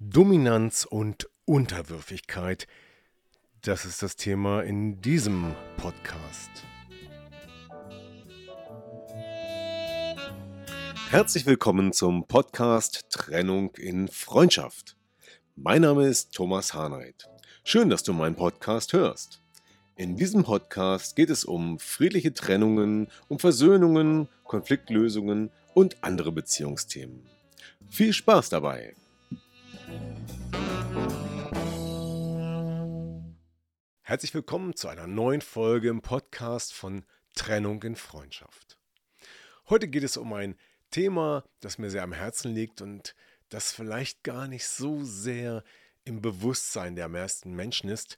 Dominanz und Unterwürfigkeit, das ist das Thema in diesem Podcast. Herzlich willkommen zum Podcast Trennung in Freundschaft. Mein Name ist Thomas Harnight. Schön, dass du meinen Podcast hörst. In diesem Podcast geht es um friedliche Trennungen, um Versöhnungen, Konfliktlösungen und andere Beziehungsthemen. Viel Spaß dabei! Herzlich willkommen zu einer neuen Folge im Podcast von Trennung in Freundschaft. Heute geht es um ein Thema, das mir sehr am Herzen liegt und das vielleicht gar nicht so sehr im Bewusstsein der meisten Menschen ist.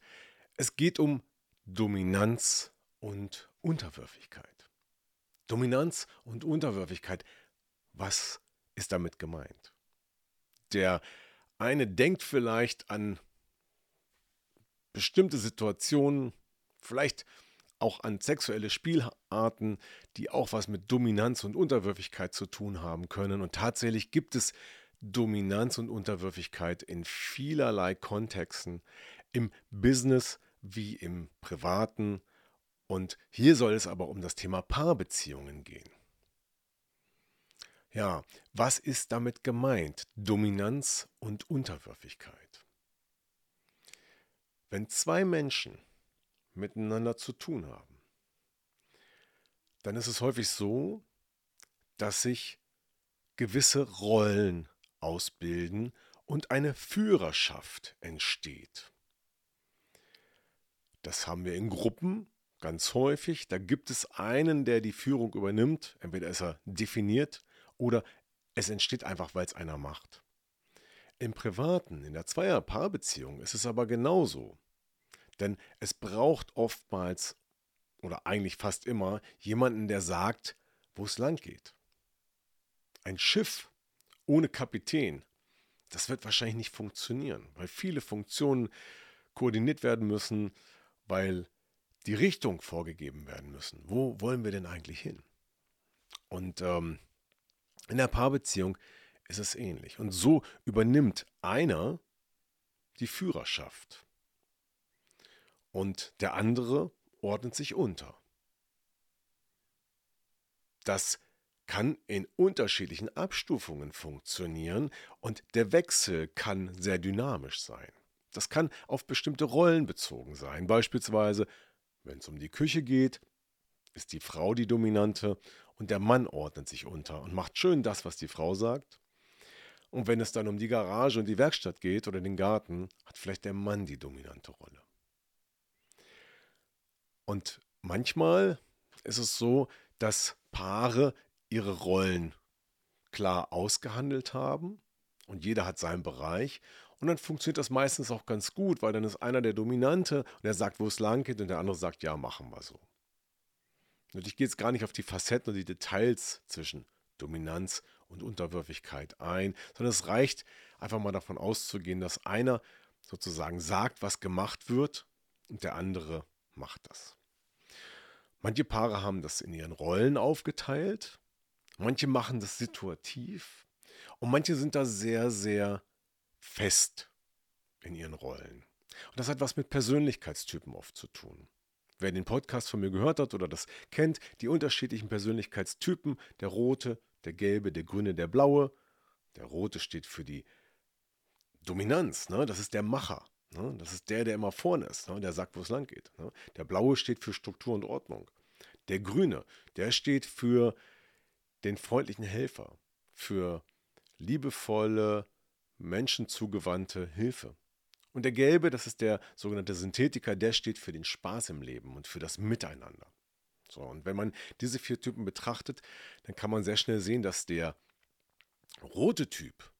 Es geht um Dominanz und Unterwürfigkeit. Dominanz und Unterwürfigkeit, was ist damit gemeint? Der eine denkt vielleicht an bestimmte Situationen, vielleicht auch an sexuelle Spielarten, die auch was mit Dominanz und Unterwürfigkeit zu tun haben können. Und tatsächlich gibt es Dominanz und Unterwürfigkeit in vielerlei Kontexten, im Business wie im privaten. Und hier soll es aber um das Thema Paarbeziehungen gehen. Ja, was ist damit gemeint? Dominanz und Unterwürfigkeit. Wenn zwei Menschen miteinander zu tun haben, dann ist es häufig so, dass sich gewisse Rollen ausbilden und eine Führerschaft entsteht. Das haben wir in Gruppen ganz häufig. Da gibt es einen, der die Führung übernimmt. Entweder ist er definiert oder es entsteht einfach, weil es einer macht. Im Privaten, in der Zweier-Paarbeziehung ist es aber genauso. Denn es braucht oftmals oder eigentlich fast immer jemanden, der sagt, wo es lang geht. Ein Schiff ohne Kapitän, das wird wahrscheinlich nicht funktionieren, weil viele Funktionen koordiniert werden müssen, weil die Richtung vorgegeben werden müssen. Wo wollen wir denn eigentlich hin? Und ähm, in der Paarbeziehung ist es ähnlich. Und so übernimmt einer die Führerschaft und der andere ordnet sich unter. Das kann in unterschiedlichen Abstufungen funktionieren und der Wechsel kann sehr dynamisch sein. Das kann auf bestimmte Rollen bezogen sein. Beispielsweise, wenn es um die Küche geht, ist die Frau die Dominante und der Mann ordnet sich unter und macht schön das, was die Frau sagt. Und wenn es dann um die Garage und die Werkstatt geht oder den Garten, hat vielleicht der Mann die dominante Rolle. Und manchmal ist es so, dass Paare ihre Rollen klar ausgehandelt haben und jeder hat seinen Bereich. Und dann funktioniert das meistens auch ganz gut, weil dann ist einer der Dominante und der sagt, wo es lang geht und der andere sagt, ja, machen wir so. Und ich gehe jetzt gar nicht auf die Facetten und die Details zwischen Dominanz und Unterwürfigkeit ein, sondern es reicht einfach mal davon auszugehen, dass einer sozusagen sagt, was gemacht wird und der andere macht das. Manche Paare haben das in ihren Rollen aufgeteilt, manche machen das situativ und manche sind da sehr, sehr fest in ihren Rollen. Und das hat was mit Persönlichkeitstypen oft zu tun. Wer den Podcast von mir gehört hat oder das kennt, die unterschiedlichen Persönlichkeitstypen, der rote, der gelbe, der grüne, der blaue. Der rote steht für die Dominanz, ne? das ist der Macher. Ne? Das ist der, der immer vorne ist, ne? der sagt, wo es lang geht. Ne? Der blaue steht für Struktur und Ordnung. Der grüne, der steht für den freundlichen Helfer, für liebevolle, menschenzugewandte Hilfe. Und der gelbe, das ist der sogenannte Synthetiker, der steht für den Spaß im Leben und für das Miteinander. So, und wenn man diese vier Typen betrachtet, dann kann man sehr schnell sehen, dass der rote Typ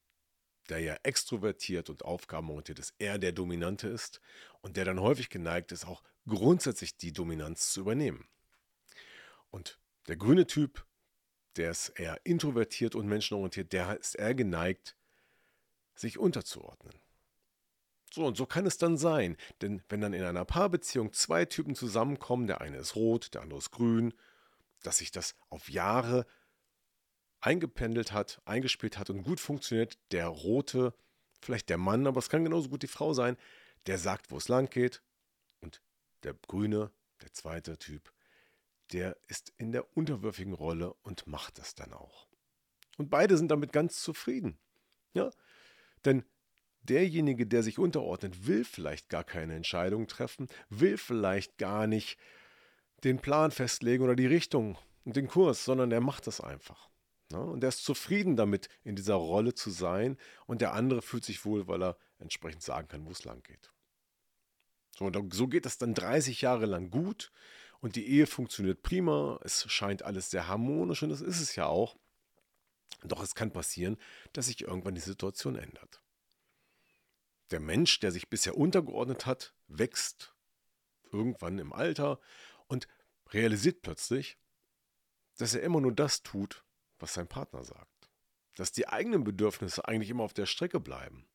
der ja extrovertiert und aufgabenorientiert ist, eher der Dominante ist und der dann häufig geneigt ist, auch grundsätzlich die Dominanz zu übernehmen. Und der grüne Typ, der ist eher introvertiert und menschenorientiert, der ist eher geneigt, sich unterzuordnen. So, und so kann es dann sein, denn wenn dann in einer Paarbeziehung zwei Typen zusammenkommen, der eine ist rot, der andere ist grün, dass sich das auf Jahre eingependelt hat, eingespielt hat und gut funktioniert, der rote, vielleicht der Mann, aber es kann genauso gut die Frau sein, der sagt, wo es lang geht und der grüne, der zweite Typ, der ist in der unterwürfigen Rolle und macht das dann auch. Und beide sind damit ganz zufrieden. Ja? Denn derjenige, der sich unterordnet, will vielleicht gar keine Entscheidung treffen, will vielleicht gar nicht den Plan festlegen oder die Richtung und den Kurs, sondern er macht das einfach. Ja, und er ist zufrieden damit, in dieser Rolle zu sein und der andere fühlt sich wohl, weil er entsprechend sagen kann, wo es lang geht. So, so geht das dann 30 Jahre lang gut und die Ehe funktioniert prima, es scheint alles sehr harmonisch und das ist es ja auch. Doch es kann passieren, dass sich irgendwann die Situation ändert. Der Mensch, der sich bisher untergeordnet hat, wächst irgendwann im Alter und realisiert plötzlich, dass er immer nur das tut, was sein Partner sagt. Dass die eigenen Bedürfnisse eigentlich immer auf der Strecke bleiben.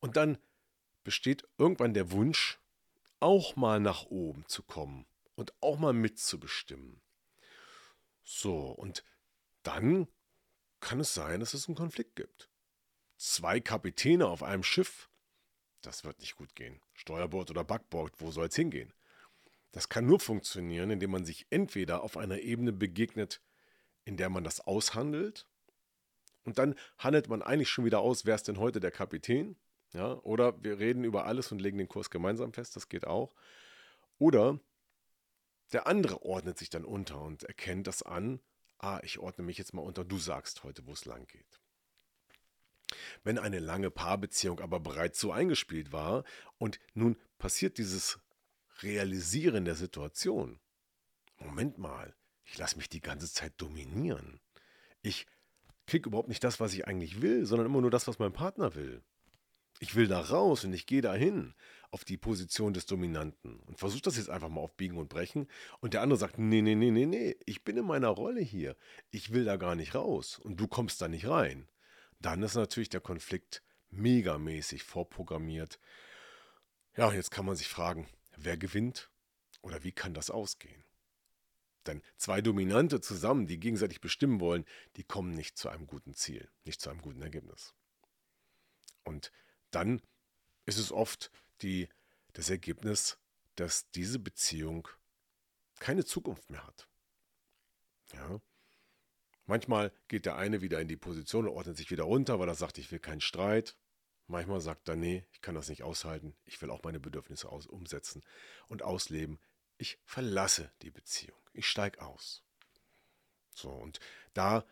Und dann besteht irgendwann der Wunsch, auch mal nach oben zu kommen und auch mal mitzubestimmen. So, und dann kann es sein, dass es einen Konflikt gibt. Zwei Kapitäne auf einem Schiff das wird nicht gut gehen. Steuerbord oder Backbord, wo soll es hingehen? Das kann nur funktionieren, indem man sich entweder auf einer Ebene begegnet, in der man das aushandelt, und dann handelt man eigentlich schon wieder aus, wer ist denn heute der Kapitän? Ja, oder wir reden über alles und legen den Kurs gemeinsam fest, das geht auch. Oder der andere ordnet sich dann unter und erkennt das an, ah, ich ordne mich jetzt mal unter, du sagst heute, wo es lang geht. Wenn eine lange Paarbeziehung aber bereits so eingespielt war und nun passiert dieses Realisieren der Situation. Moment mal, ich lasse mich die ganze Zeit dominieren. Ich kriege überhaupt nicht das, was ich eigentlich will, sondern immer nur das, was mein Partner will. Ich will da raus und ich gehe dahin auf die Position des Dominanten und versuche das jetzt einfach mal auf Biegen und Brechen. Und der andere sagt, nee, nee, nee, nee, nee, ich bin in meiner Rolle hier. Ich will da gar nicht raus und du kommst da nicht rein dann ist natürlich der Konflikt megamäßig vorprogrammiert. Ja, jetzt kann man sich fragen, wer gewinnt oder wie kann das ausgehen? Denn zwei Dominante zusammen, die gegenseitig bestimmen wollen, die kommen nicht zu einem guten Ziel, nicht zu einem guten Ergebnis. Und dann ist es oft die, das Ergebnis, dass diese Beziehung keine Zukunft mehr hat. Ja, Manchmal geht der eine wieder in die Position und ordnet sich wieder runter, weil er sagt, ich will keinen Streit. Manchmal sagt er, nee, ich kann das nicht aushalten, ich will auch meine Bedürfnisse aus umsetzen und ausleben. Ich verlasse die Beziehung, ich steige aus. So, und da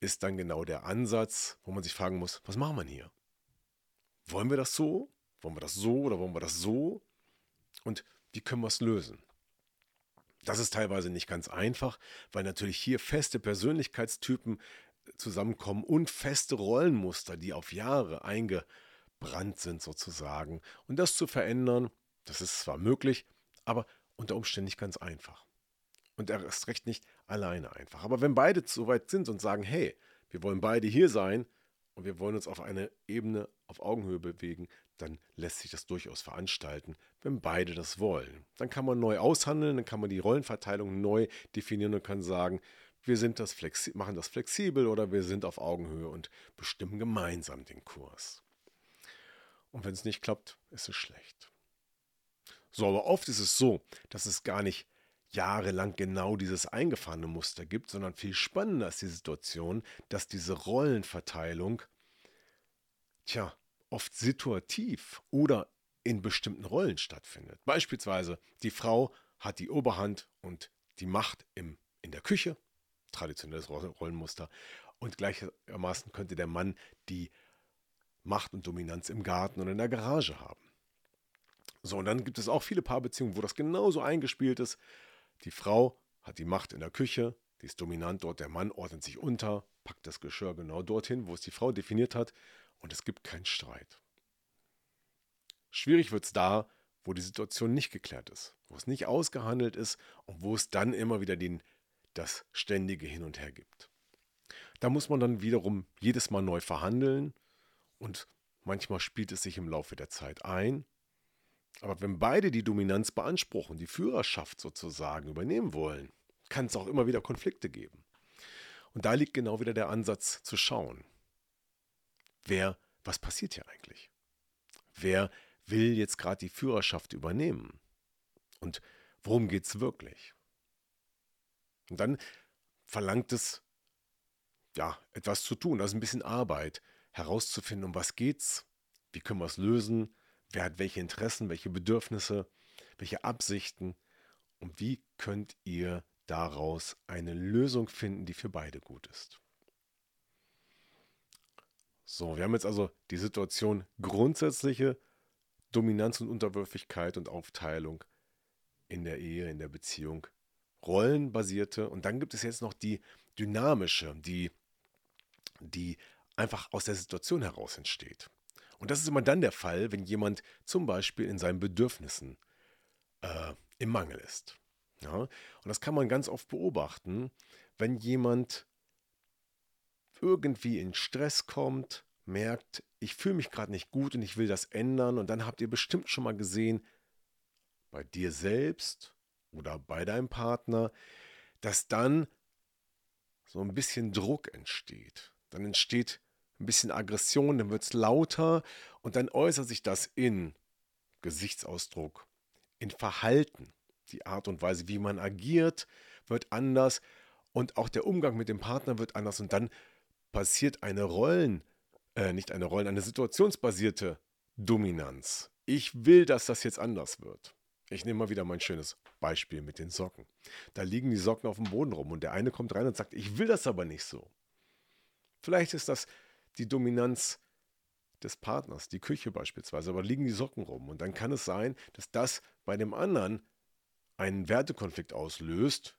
ist dann genau der Ansatz, wo man sich fragen muss, was machen wir hier? Wollen wir das so? Wollen wir das so oder wollen wir das so? Und wie können wir es lösen? Das ist teilweise nicht ganz einfach, weil natürlich hier feste Persönlichkeitstypen zusammenkommen und feste Rollenmuster, die auf Jahre eingebrannt sind sozusagen. Und das zu verändern, das ist zwar möglich, aber unter Umständen nicht ganz einfach. Und er ist recht nicht alleine einfach. Aber wenn beide so weit sind und sagen, hey, wir wollen beide hier sein, und wir wollen uns auf eine Ebene auf Augenhöhe bewegen, dann lässt sich das durchaus veranstalten, wenn beide das wollen. Dann kann man neu aushandeln, dann kann man die Rollenverteilung neu definieren und kann sagen, wir sind das machen das flexibel oder wir sind auf Augenhöhe und bestimmen gemeinsam den Kurs. Und wenn es nicht klappt, ist es schlecht. So, aber oft ist es so, dass es gar nicht jahrelang genau dieses eingefahrene Muster gibt, sondern viel spannender ist die Situation, dass diese Rollenverteilung, tja, oft situativ oder in bestimmten Rollen stattfindet. Beispielsweise die Frau hat die Oberhand und die Macht im, in der Küche, traditionelles Rollenmuster, und gleichermaßen könnte der Mann die Macht und Dominanz im Garten und in der Garage haben. So, und dann gibt es auch viele Paarbeziehungen, wo das genauso eingespielt ist. Die Frau hat die Macht in der Küche, die ist dominant dort, der Mann ordnet sich unter, packt das Geschirr genau dorthin, wo es die Frau definiert hat und es gibt keinen Streit. Schwierig wird es da, wo die Situation nicht geklärt ist, wo es nicht ausgehandelt ist und wo es dann immer wieder den, das ständige Hin und Her gibt. Da muss man dann wiederum jedes Mal neu verhandeln und manchmal spielt es sich im Laufe der Zeit ein. Aber wenn beide die Dominanz beanspruchen, die Führerschaft sozusagen übernehmen wollen, kann es auch immer wieder Konflikte geben. Und da liegt genau wieder der Ansatz zu schauen, wer, was passiert hier eigentlich? Wer will jetzt gerade die Führerschaft übernehmen? Und worum geht es wirklich? Und dann verlangt es, ja, etwas zu tun, also ein bisschen Arbeit, herauszufinden, um was geht's, wie können wir es lösen, wer hat welche Interessen, welche Bedürfnisse, welche Absichten und wie könnt ihr daraus eine Lösung finden, die für beide gut ist. So, wir haben jetzt also die Situation grundsätzliche Dominanz und Unterwürfigkeit und Aufteilung in der Ehe, in der Beziehung, rollenbasierte und dann gibt es jetzt noch die dynamische, die, die einfach aus der Situation heraus entsteht. Und das ist immer dann der Fall, wenn jemand zum Beispiel in seinen Bedürfnissen äh, im Mangel ist. Ja? Und das kann man ganz oft beobachten, wenn jemand irgendwie in Stress kommt, merkt, ich fühle mich gerade nicht gut und ich will das ändern. Und dann habt ihr bestimmt schon mal gesehen, bei dir selbst oder bei deinem Partner, dass dann so ein bisschen Druck entsteht. Dann entsteht ein bisschen Aggression, dann wird es lauter und dann äußert sich das in Gesichtsausdruck, in Verhalten. Die Art und Weise, wie man agiert, wird anders und auch der Umgang mit dem Partner wird anders und dann passiert eine Rollen, äh, nicht eine Rollen, eine situationsbasierte Dominanz. Ich will, dass das jetzt anders wird. Ich nehme mal wieder mein schönes Beispiel mit den Socken. Da liegen die Socken auf dem Boden rum und der eine kommt rein und sagt, ich will das aber nicht so. Vielleicht ist das die Dominanz des Partners, die Küche beispielsweise, aber liegen die Socken rum. Und dann kann es sein, dass das bei dem anderen einen Wertekonflikt auslöst,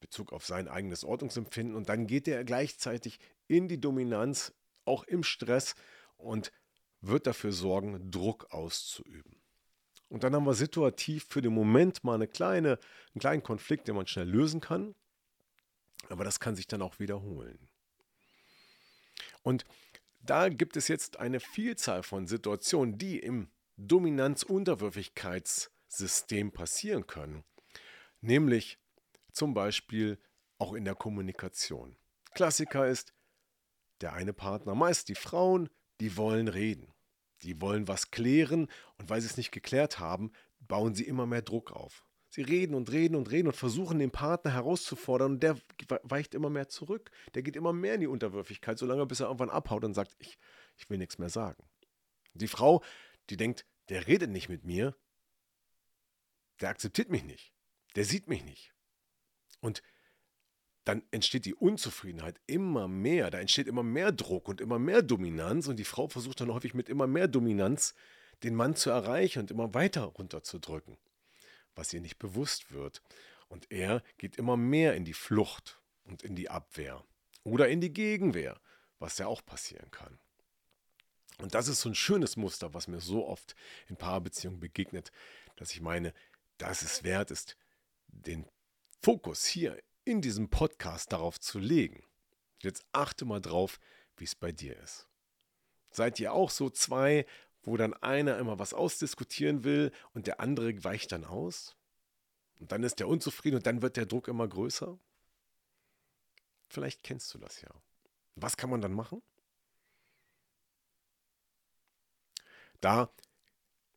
Bezug auf sein eigenes Ordnungsempfinden, und dann geht er gleichzeitig in die Dominanz, auch im Stress und wird dafür sorgen, Druck auszuüben. Und dann haben wir situativ für den Moment mal eine kleine, einen kleinen Konflikt, den man schnell lösen kann. Aber das kann sich dann auch wiederholen. Und da gibt es jetzt eine Vielzahl von Situationen, die im Dominanz-Unterwürfigkeitssystem passieren können. Nämlich zum Beispiel auch in der Kommunikation. Klassiker ist, der eine Partner, meist die Frauen, die wollen reden. Die wollen was klären und weil sie es nicht geklärt haben, bauen sie immer mehr Druck auf. Sie reden und reden und reden und versuchen den Partner herauszufordern und der weicht immer mehr zurück. Der geht immer mehr in die Unterwürfigkeit, solange bis er irgendwann abhaut und sagt, ich, ich will nichts mehr sagen. Die Frau, die denkt, der redet nicht mit mir, der akzeptiert mich nicht, der sieht mich nicht. Und dann entsteht die Unzufriedenheit immer mehr, da entsteht immer mehr Druck und immer mehr Dominanz und die Frau versucht dann häufig mit immer mehr Dominanz den Mann zu erreichen und immer weiter runterzudrücken, was ihr nicht bewusst wird. Und er geht immer mehr in die Flucht und in die Abwehr oder in die Gegenwehr, was ja auch passieren kann. Und das ist so ein schönes Muster, was mir so oft in Paarbeziehungen begegnet, dass ich meine, dass es wert ist, den Fokus hier in diesem Podcast darauf zu legen. Jetzt achte mal drauf, wie es bei dir ist. Seid ihr auch so zwei, wo dann einer immer was ausdiskutieren will und der andere weicht dann aus? Und dann ist der unzufrieden und dann wird der Druck immer größer? Vielleicht kennst du das ja. Was kann man dann machen? Da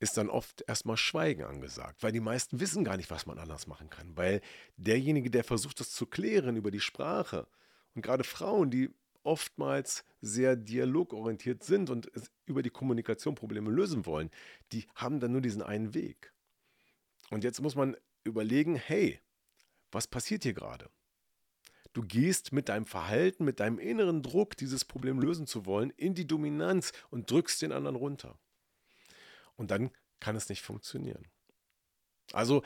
ist dann oft erstmal Schweigen angesagt, weil die meisten wissen gar nicht, was man anders machen kann, weil derjenige, der versucht, das zu klären über die Sprache und gerade Frauen, die oftmals sehr dialogorientiert sind und über die Kommunikation Probleme lösen wollen, die haben dann nur diesen einen Weg. Und jetzt muss man überlegen, hey, was passiert hier gerade? Du gehst mit deinem Verhalten, mit deinem inneren Druck, dieses Problem lösen zu wollen, in die Dominanz und drückst den anderen runter. Und dann kann es nicht funktionieren. Also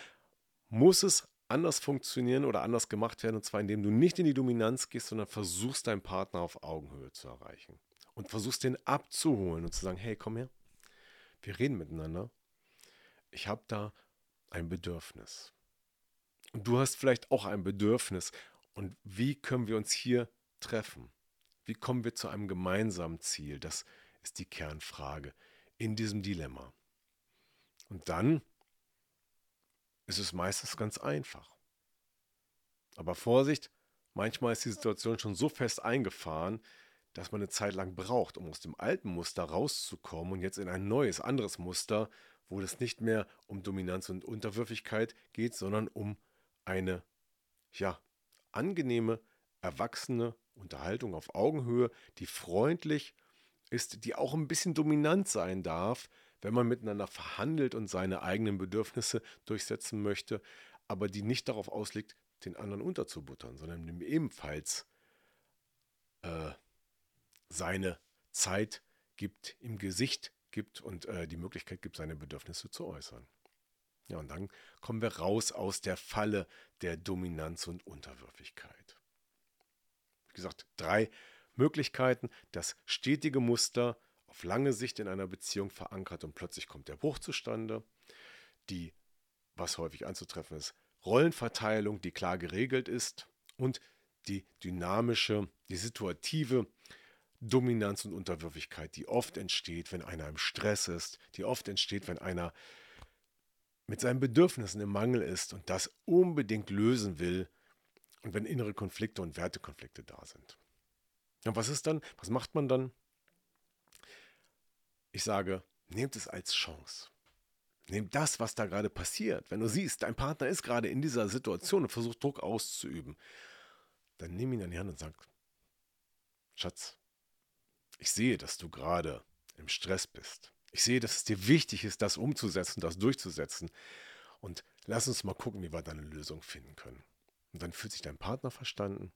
muss es anders funktionieren oder anders gemacht werden. Und zwar indem du nicht in die Dominanz gehst, sondern versuchst, deinen Partner auf Augenhöhe zu erreichen. Und versuchst, den abzuholen und zu sagen, hey, komm her, wir reden miteinander. Ich habe da ein Bedürfnis. Und du hast vielleicht auch ein Bedürfnis. Und wie können wir uns hier treffen? Wie kommen wir zu einem gemeinsamen Ziel? Das ist die Kernfrage in diesem Dilemma. Und dann ist es meistens ganz einfach. Aber Vorsicht, manchmal ist die Situation schon so fest eingefahren, dass man eine Zeit lang braucht, um aus dem alten Muster rauszukommen und jetzt in ein neues, anderes Muster, wo es nicht mehr um Dominanz und Unterwürfigkeit geht, sondern um eine, ja, angenehme, erwachsene Unterhaltung auf Augenhöhe, die freundlich ist, die auch ein bisschen dominant sein darf, wenn man miteinander verhandelt und seine eigenen Bedürfnisse durchsetzen möchte, aber die nicht darauf auslegt, den anderen unterzubuttern, sondern ihm ebenfalls äh, seine Zeit gibt, im Gesicht gibt und äh, die Möglichkeit gibt, seine Bedürfnisse zu äußern. Ja, und dann kommen wir raus aus der Falle der Dominanz und Unterwürfigkeit. Wie gesagt, drei Möglichkeiten, das stetige Muster auf lange Sicht in einer Beziehung verankert und plötzlich kommt der Bruch zustande. Die, was häufig anzutreffen ist, Rollenverteilung, die klar geregelt ist und die dynamische, die situative Dominanz und Unterwürfigkeit, die oft entsteht, wenn einer im Stress ist, die oft entsteht, wenn einer mit seinen Bedürfnissen im Mangel ist und das unbedingt lösen will und wenn innere Konflikte und Wertekonflikte da sind. Und was ist dann? Was macht man dann? Ich sage, nehmt es als Chance. Nehmt das, was da gerade passiert. Wenn du siehst, dein Partner ist gerade in dieser Situation und versucht Druck auszuüben, dann nimm ihn an die Hand und sag, Schatz, ich sehe, dass du gerade im Stress bist. Ich sehe, dass es dir wichtig ist, das umzusetzen, das durchzusetzen. Und lass uns mal gucken, wie wir da eine Lösung finden können. Und dann fühlt sich dein Partner verstanden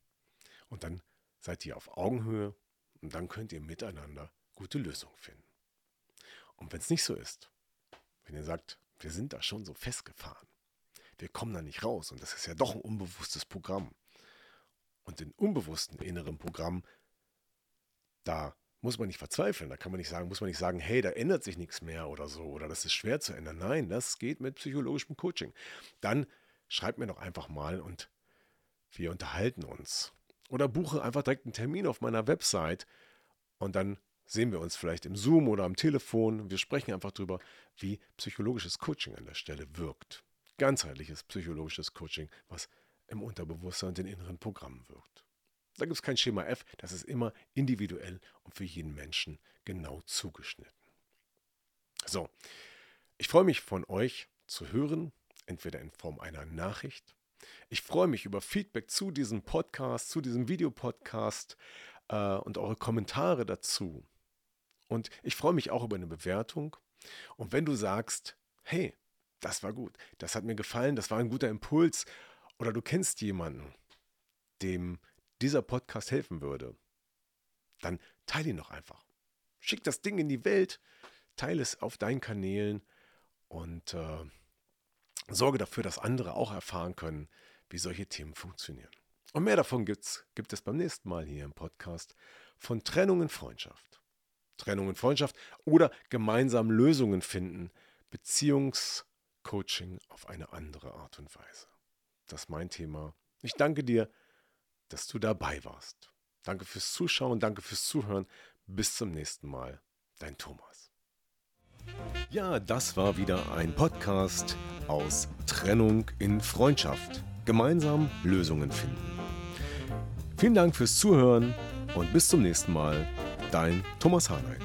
und dann seid ihr auf Augenhöhe und dann könnt ihr miteinander gute Lösungen finden. Und wenn es nicht so ist, wenn ihr sagt, wir sind da schon so festgefahren, wir kommen da nicht raus und das ist ja doch ein unbewusstes Programm. Und den unbewussten inneren Programm, da muss man nicht verzweifeln. Da kann man nicht sagen, muss man nicht sagen, hey, da ändert sich nichts mehr oder so oder das ist schwer zu ändern. Nein, das geht mit psychologischem Coaching. Dann schreibt mir doch einfach mal und wir unterhalten uns. Oder buche einfach direkt einen Termin auf meiner Website und dann sehen wir uns vielleicht im Zoom oder am Telefon. Wir sprechen einfach darüber, wie psychologisches Coaching an der Stelle wirkt. Ganzheitliches psychologisches Coaching, was im Unterbewusstsein und den inneren Programmen wirkt. Da gibt es kein Schema F, das ist immer individuell und für jeden Menschen genau zugeschnitten. So, ich freue mich von euch zu hören, entweder in Form einer Nachricht. Ich freue mich über Feedback zu diesem Podcast, zu diesem Videopodcast äh, und eure Kommentare dazu. Und ich freue mich auch über eine Bewertung. Und wenn du sagst, hey, das war gut, das hat mir gefallen, das war ein guter Impuls, oder du kennst jemanden, dem dieser Podcast helfen würde, dann teile ihn doch einfach. Schick das Ding in die Welt, teile es auf deinen Kanälen und äh, sorge dafür, dass andere auch erfahren können, wie solche Themen funktionieren. Und mehr davon gibt's, gibt es beim nächsten Mal hier im Podcast von Trennung in Freundschaft. Trennung in Freundschaft oder gemeinsam Lösungen finden, Beziehungscoaching auf eine andere Art und Weise. Das ist mein Thema. Ich danke dir dass du dabei warst. Danke fürs Zuschauen, danke fürs Zuhören. Bis zum nächsten Mal. Dein Thomas. Ja, das war wieder ein Podcast aus Trennung in Freundschaft. Gemeinsam Lösungen finden. Vielen Dank fürs Zuhören und bis zum nächsten Mal. Dein Thomas Harnight.